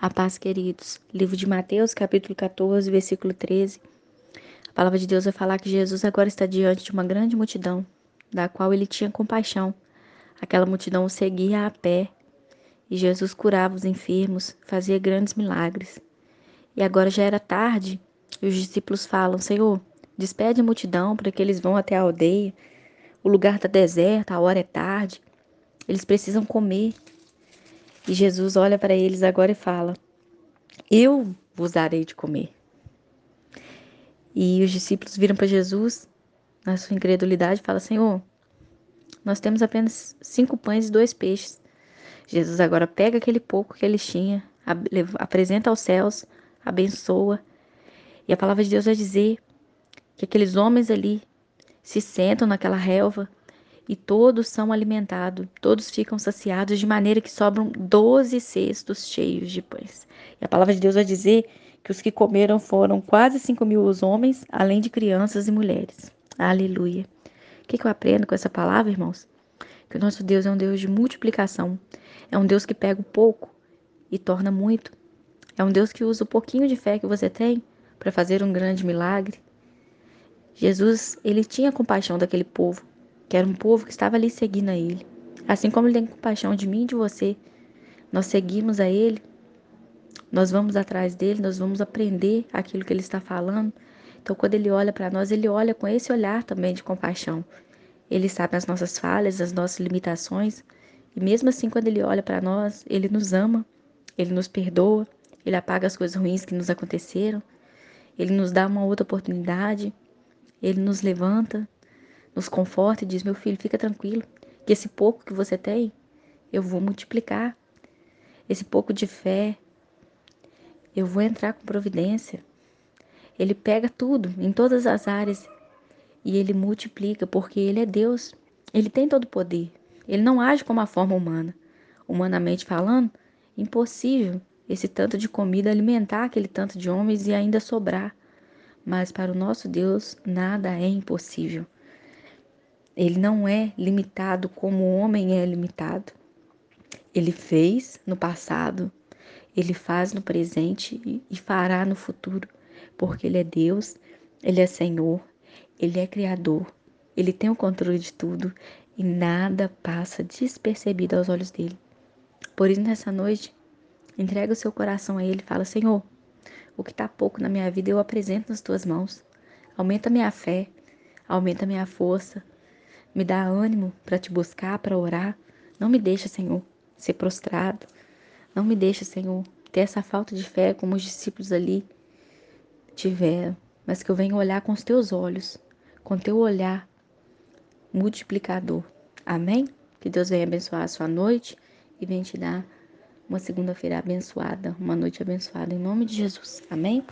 A paz, queridos. Livro de Mateus, capítulo 14, versículo 13. A palavra de Deus vai falar que Jesus agora está diante de uma grande multidão, da qual ele tinha compaixão. Aquela multidão o seguia a pé, e Jesus curava os enfermos, fazia grandes milagres. E agora já era tarde, e os discípulos falam: Senhor, despede a multidão para que eles vão até a aldeia. O lugar está deserto, a hora é tarde. Eles precisam comer. E Jesus olha para eles agora e fala: Eu vos darei de comer. E os discípulos viram para Jesus, na sua incredulidade, e falam: Senhor, nós temos apenas cinco pães e dois peixes. Jesus agora pega aquele pouco que eles tinham, apresenta aos céus, abençoa. E a palavra de Deus vai dizer que aqueles homens ali se sentam naquela relva e todos são alimentados, todos ficam saciados, de maneira que sobram doze cestos cheios de pães. E a palavra de Deus vai dizer que os que comeram foram quase cinco mil os homens, além de crianças e mulheres. Aleluia. O que, que eu aprendo com essa palavra, irmãos? Que o nosso Deus é um Deus de multiplicação. É um Deus que pega o pouco e torna muito. É um Deus que usa o pouquinho de fé que você tem para fazer um grande milagre. Jesus, ele tinha compaixão daquele povo que era um povo que estava ali seguindo a Ele. Assim como Ele tem compaixão de mim e de você, nós seguimos a Ele, nós vamos atrás dele, nós vamos aprender aquilo que Ele está falando. Então, quando Ele olha para nós, Ele olha com esse olhar também de compaixão. Ele sabe as nossas falhas, as nossas limitações, e mesmo assim, quando Ele olha para nós, Ele nos ama, Ele nos perdoa, Ele apaga as coisas ruins que nos aconteceram, Ele nos dá uma outra oportunidade, Ele nos levanta, nos conforta e diz: Meu filho, fica tranquilo, que esse pouco que você tem, eu vou multiplicar. Esse pouco de fé, eu vou entrar com providência. Ele pega tudo, em todas as áreas, e ele multiplica, porque ele é Deus. Ele tem todo o poder. Ele não age como a forma humana. Humanamente falando, impossível esse tanto de comida alimentar aquele tanto de homens e ainda sobrar. Mas para o nosso Deus, nada é impossível. Ele não é limitado como o homem é limitado. Ele fez no passado, ele faz no presente e fará no futuro, porque ele é Deus, ele é Senhor, ele é Criador, ele tem o controle de tudo e nada passa despercebido aos olhos dele. Por isso, nessa noite, entrega o seu coração a ele, fala: Senhor, o que está pouco na minha vida eu apresento nas tuas mãos. Aumenta minha fé, aumenta minha força, me dá ânimo para te buscar, para orar. Não me deixa, Senhor, ser prostrado. Não me deixa, Senhor, ter essa falta de fé como os discípulos ali tiveram, mas que eu venha olhar com os teus olhos, com teu olhar multiplicador. Amém? Que Deus venha abençoar a sua noite e venha te dar uma segunda-feira abençoada, uma noite abençoada em nome de Jesus. Amém?